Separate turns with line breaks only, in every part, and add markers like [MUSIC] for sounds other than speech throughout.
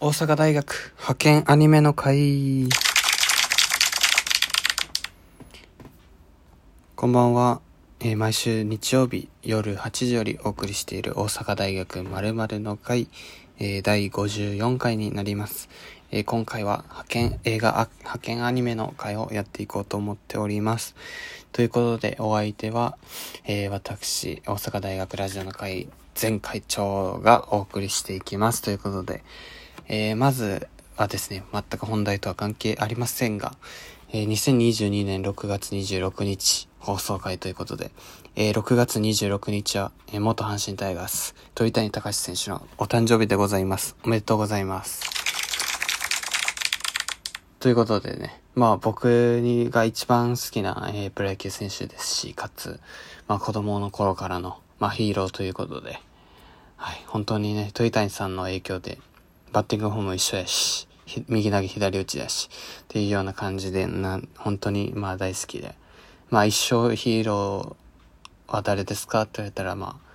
大阪大学派遣アニメの会。こんばんは、えー毎週日曜日夜8時よりお送りしている大阪大学〇〇の会、えー第54回になります、えー今回は派遣映画派遣アニメの会をやっていこうと思っております。ということでお相手は、え私大阪大学ラジオの会前会長がお送りしていきます。ということでえーまずはですね、全く本題とは関係ありませんが、えー2022年6月26日放送回ということで、えー6月26日は、えー元阪神タイガース、鳥谷隆選手のお誕生日でございます。おめでとうございます。ということでね、まあ僕にが一番好きな、えープロ野球選手ですし、かつ、まあ子供の頃からの、まあヒーローということで、はい、本当にね、鳥谷さんの影響で、バッティングフォーム一緒やし、右投げ左打ちだし、っていうような感じで、な、本当にまあ大好きで。まあ一生ヒーローは誰ですか？って言われたら、まあ、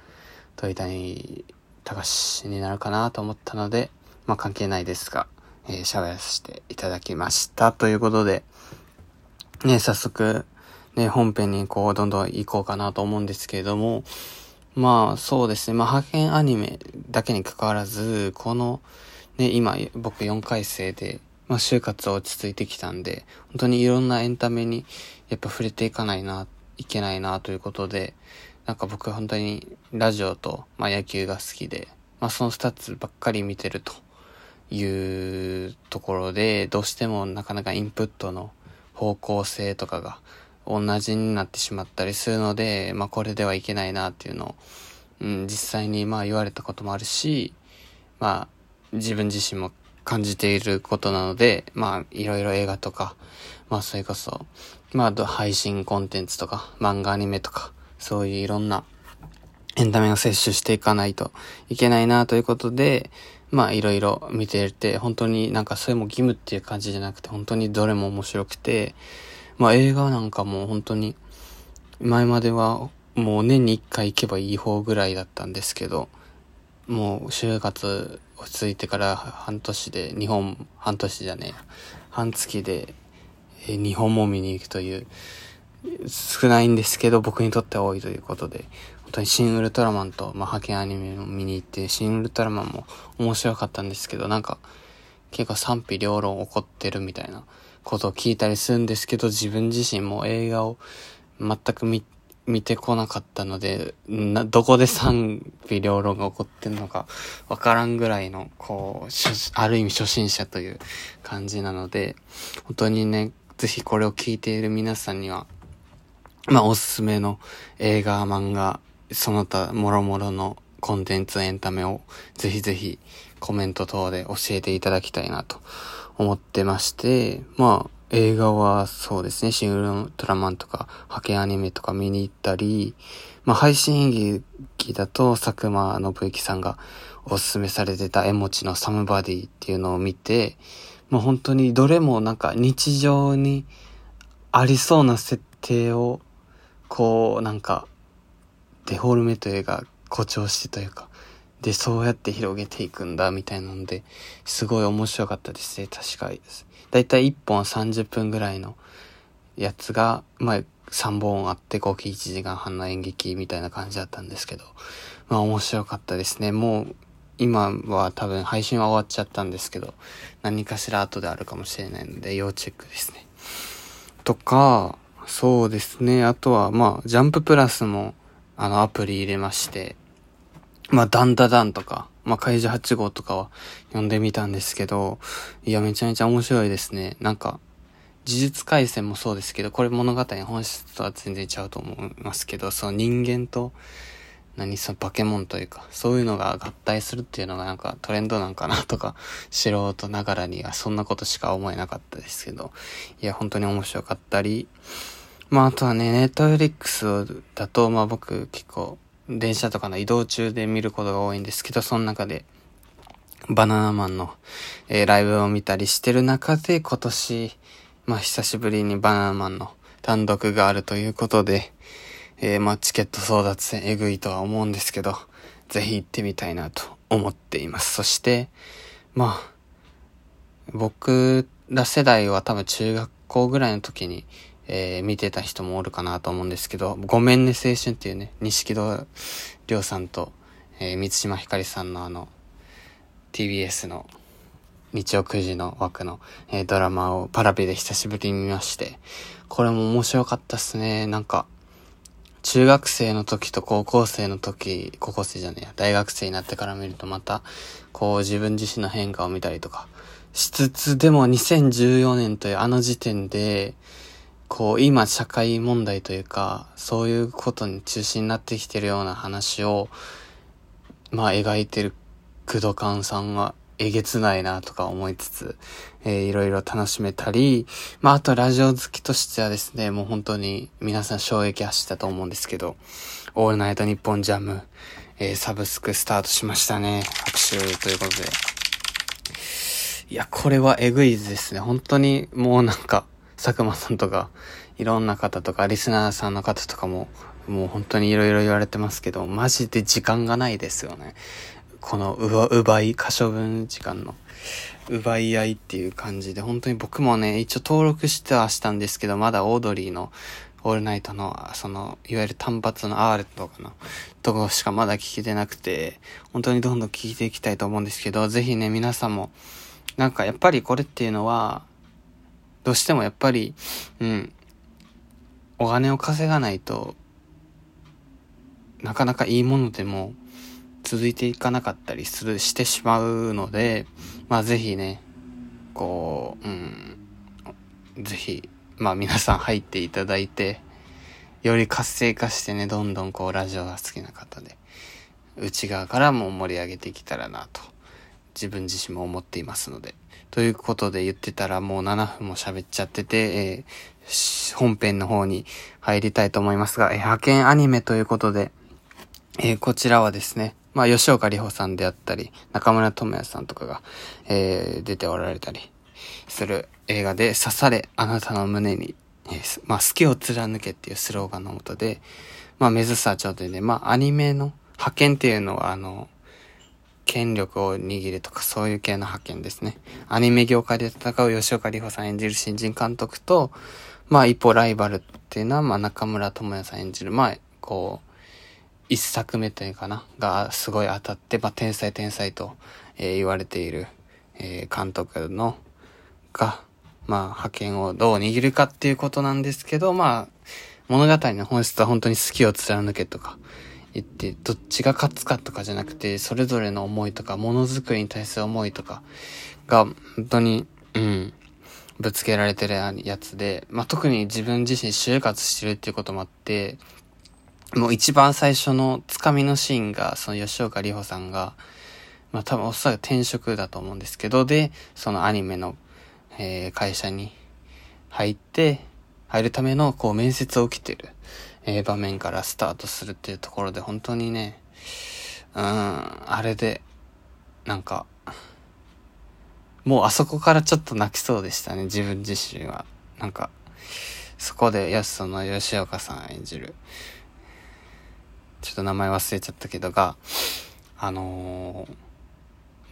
鳥谷隆になるかなと思ったので、まあ関係ないですが、えー、喋らせていただきました。ということで、ね、早速、ね、本編にこう、どんどん行こうかなと思うんですけれども、まあそうですね、まあ派遣アニメだけに関わらず、この、ね、今僕4回生で、まあ就活は落ち着いてきたんで、本当にいろんなエンタメにやっぱ触れていかないな、いけないなということで、なんか僕本当にラジオと、まあ野球が好きで、まあその2つばっかり見てるというところで、どうしてもなかなかインプットの方向性とかが同じになってしまったりするので、まあこれではいけないなっていうのを、うん、実際にまあ言われたこともあるし、まあ自分自身も感じていることなので、まあいろいろ映画とか、まあそれこそ、まあ配信コンテンツとか、漫画アニメとか、そういういろんなエンタメを摂取していかないといけないなということで、まあいろいろ見ていて、本当になんかそれも義務っていう感じじゃなくて、本当にどれも面白くて、まあ映画なんかも本当に、前まではもう年に一回行けばいい方ぐらいだったんですけど、もう就活落ち着いてから半年で日本、半年じゃねえ、半月で、え日本も見に行くという、少ないんですけど僕にとっては多いということで、本当に新ウルトラマンと、まあ、派遣アニメを見に行って、新ウルトラマンも面白かったんですけど、なんか、結構賛否両論起こってるみたいなことを聞いたりするんですけど、自分自身も映画を全く見、見てこなかったので、な、どこで賛否両論が起こってんのかわからんぐらいの、こう、ある意味初心者という感じなので、本当にね、ぜひこれを聞いている皆さんには、まあ、おすすめの映画、漫画、その他、もろもろのコンテンツ、エンタメを、ぜひぜひ、コメント等で教えていただきたいなと思ってまして、まあ、映画はそうですね、シン・ウルトラマンとか、派遣アニメとか見に行ったり、まあ、配信演劇だと、佐久間信之さんがおすすめされてた絵持ちのサムバディっていうのを見て、もう本当にどれもなんか日常にありそうな設定を、こう、なんか、デフォルメというか、誇張してというか、で、そうやって広げていくんだ、みたいなので、すごい面白かったですね、確かです。だいたい1本30分ぐらいのやつが、まあ、3本あって合計1時間半の演劇みたいな感じだったんですけど、まあ面白かったですね。もう、今は多分配信は終わっちゃったんですけど、何かしら後であるかもしれないので、要チェックですね。とか、そうですね。あとは、まあ、ジャンププラスも、あの、アプリ入れまして、まあ、ダンダダンとか、まあ、怪獣8号とかは読んでみたんですけど、いや、めちゃめちゃ面白いですね。なんか、呪術廻戦もそうですけど、これ物語の本質とは全然ちゃうと思いますけど、その人間と、何その化け物というか、そういうのが合体するっていうのがなんかトレンドなんかなとか、素人ながらにはそんなことしか思えなかったですけど、いや、本当に面白かったり、まあ、あとはね、ネットフリックスだと、まあ僕結構、電車とかの移動中で見ることが多いんですけど、その中で、バナナマンの、えーライブを見たりしてる中で、今年、まあ久しぶりにバナナマンの単独があるということで、えーまあチケット争奪戦えぐいとは思うんですけど、ぜひ行ってみたいなと思っています。そして、まあ、僕ら世代は多分中学校ぐらいの時に、えー、見てた人もおるかなと思うんですけど、ごめんね青春っていうね、錦戸亮さんと、えー、三島ひかりさんのあの、TBS の日曜9時の枠の、えー、ドラマをパラビで久しぶりに見まして、これも面白かったっすね。なんか、中学生の時と高校生の時、高校生じゃねえや、大学生になってから見るとまた、こう自分自身の変化を見たりとかしつつ、でも2014年というあの時点で、こう今社会問題というか、そういうことに中心になってきてるような話を、まあ描いてる工藤勘さんがえげつないなとか思いつつ、えー、いろいろ楽しめたり、まあ、あとラジオ好きとしてはですね、もう本当に皆さん衝撃走ったと思うんですけど、オールナイトニッポンジャム、えー、サブスクスタートしましたね。拍手ということで。いや、これはえぐいですね。本当にもうなんか、佐久間さんとか、いろんな方とか、リスナーさんの方とかも、もう本当にいろいろ言われてますけど、マジで時間がないですよね。この奪い、可処分時間の奪い合いっていう感じで、本当に僕もね、一応登録してはしたんですけど、まだオードリーのオールナイトの、その、いわゆる単発の R とかのとこしかまだ聞けてなくて、本当にどんどん聞いていきたいと思うんですけど、ぜひね、皆さんも、なんかやっぱりこれっていうのは、どうしてもやっぱり、うん、お金を稼がないと、なかなかいいものでも、続いていかなかったりする、してしまうので、まあぜひね、こう、うん、ぜひ、まあ皆さん入っていただいて、より活性化してね、どんどんこうラジオが好きな方で、内側からも盛り上げていけたらなと、自分自身も思っていますので。ということで言ってたらもう7分も喋っちゃってて、えー、本編の方に入りたいと思いますが、えー、派遣アニメということで、えー、こちらはですね、まあ、吉岡里帆さんであったり、中村智也さんとかが、えー、出ておられたりする映画で、刺され、あなたの胸に、えー、まあ、好きを貫けっていうスローガンのもとで、まあ、水沢頂点で、まあ、アニメの派遣っていうのは、あの、権力を握るとかそういう系の派遣ですね。アニメ業界で戦う吉岡里帆さん演じる新人監督と、まあ一方ライバルっていうのは、まあ中村智也さん演じる、まあこう、一作目というかな、がすごい当たって、まあ、天才天才と、えー、言われている、えー、監督の、が、まあ、派遣をどう握るかっていうことなんですけど、まあ、物語の本質は本当に好きを貫けとか言って、どっちが勝つかとかじゃなくて、それぞれの思いとか、ものづくりに対する思いとかが、本当に、うん、ぶつけられてるやつで、まあ、特に自分自身就活してるっていうこともあって、もう一番最初のつかみのシーンが、その吉岡里帆さんが、まあ多分おそらく転職だと思うんですけど、で、そのアニメの、えー、会社に入って、入るためのこう面接を受けてる、えー、場面からスタートするっていうところで本当にね、うん、あれで、なんか、もうあそこからちょっと泣きそうでしたね、自分自身は。なんか、そこで、やすその吉岡さん演じる、ちょっと名前忘れちゃったけどが、あの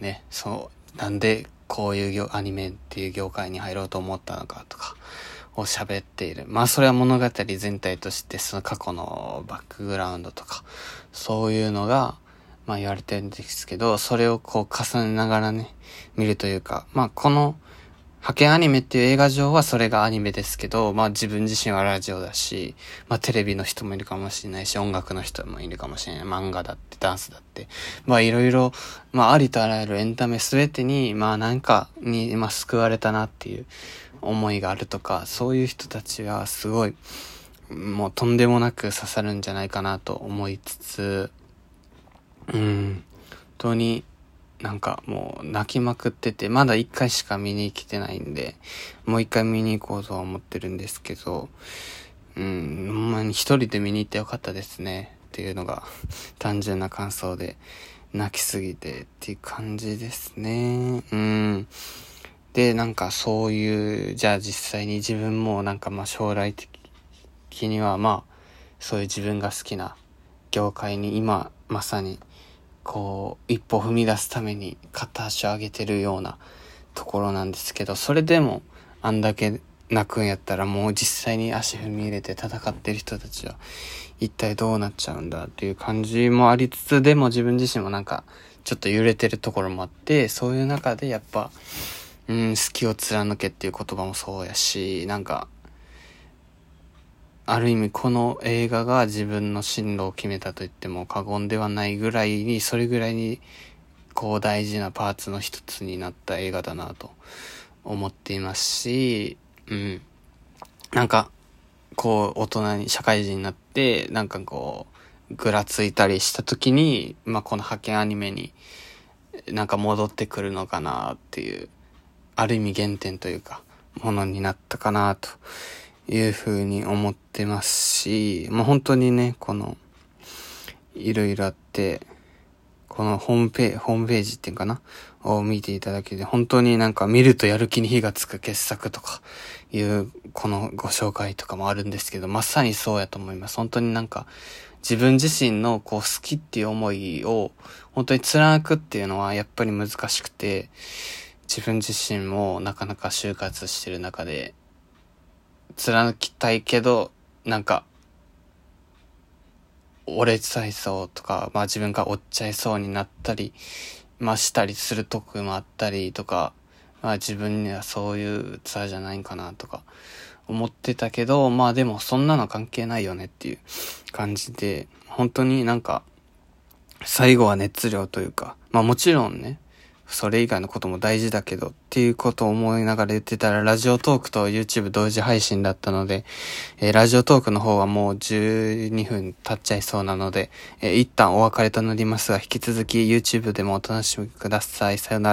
ー、ね、そう、なんでこういうアニメっていう業界に入ろうと思ったのかとかを喋っている。まあそれは物語全体としてその過去のバックグラウンドとか、そういうのが、まあ言われてるんですけど、それをこう重ねながらね、見るというか、まあこの派遣アニメっていう映画上はそれがアニメですけど、まあ自分自身はラジオだし、まあテレビの人もいるかもしれないし、音楽の人もいるかもしれない。漫画だって、ダンスだって。まあいろいろ、まあありとあらゆるエンタメすべてに、まあなんかに、まあ救われたなっていう思いがあるとか、そういう人たちはすごい、もうとんでもなく刺さるんじゃないかなと思いつつ、うん、本当になんかもう泣きまくってて、まだ一回しか見に来てないんで、もう一回見に行こうとは思ってるんですけど、うん、ほんまに一人で見に行ってよかったですね。っていうのが [LAUGHS] 単純な感想で、泣きすぎてっていう感じですね。うん。で、なんかそういう、じゃあ実際に自分もなんかまあ将来的にはまあ、そういう自分が好きな業界に今まさにこう、一歩踏み出すために片足を上げてるようなところなんですけど、それでもあんだけ泣くんやったらもう実際に足踏み入れて戦ってる人たちは一体どうなっちゃうんだっていう感じもありつつ、でも自分自身もなんかちょっと揺れてるところもあって、そういう中でやっぱ、うん、好きを貫けっていう言葉もそうやし、なんか、ある意味この映画が自分の進路を決めたと言っても過言ではないぐらいに、それぐらいにこう大事なパーツの一つになった映画だなと思っていますし、うん。なんか、こう大人に、社会人になって、なんかこう、ぐらついたりした時に、まあこの派遣アニメになんか戻ってくるのかなっていう、ある意味原点というか、ものになったかなというふうに思ってますし、もう本当にね、この、いろいろあって、このホームページ、ホームページっていうかな？を見ていただけで、本当になんか見るとやる気に火がつく傑作とかいう、このご紹介とかもあるんですけど、まさにそうやと思います。本当になんか、自分自身のこう好きっていう思いを本当に貫くっていうのはやっぱり難しくて、自分自身もなかなか就活してる中で、貫きたいけど、なんか、折れちゃいそうとか、まあ自分が折っちゃいそうになったり、まあしたりするとこもあったりとか、まあ自分にはそういうツアーじゃないんかなとか思ってたけど、まあでもそんなの関係ないよねっていう感じで、本当になんか、最後は熱量というか、まあもちろんね、それ以外のことも大事だけどっていうことを思いながら言ってたら、ラジオトークと YouTube 同時配信だったので、えー、ラジオトークの方はもう12分経っちゃいそうなので、えー、一旦お別れとなりますが、引き続き YouTube でもお楽しみください。さよなら。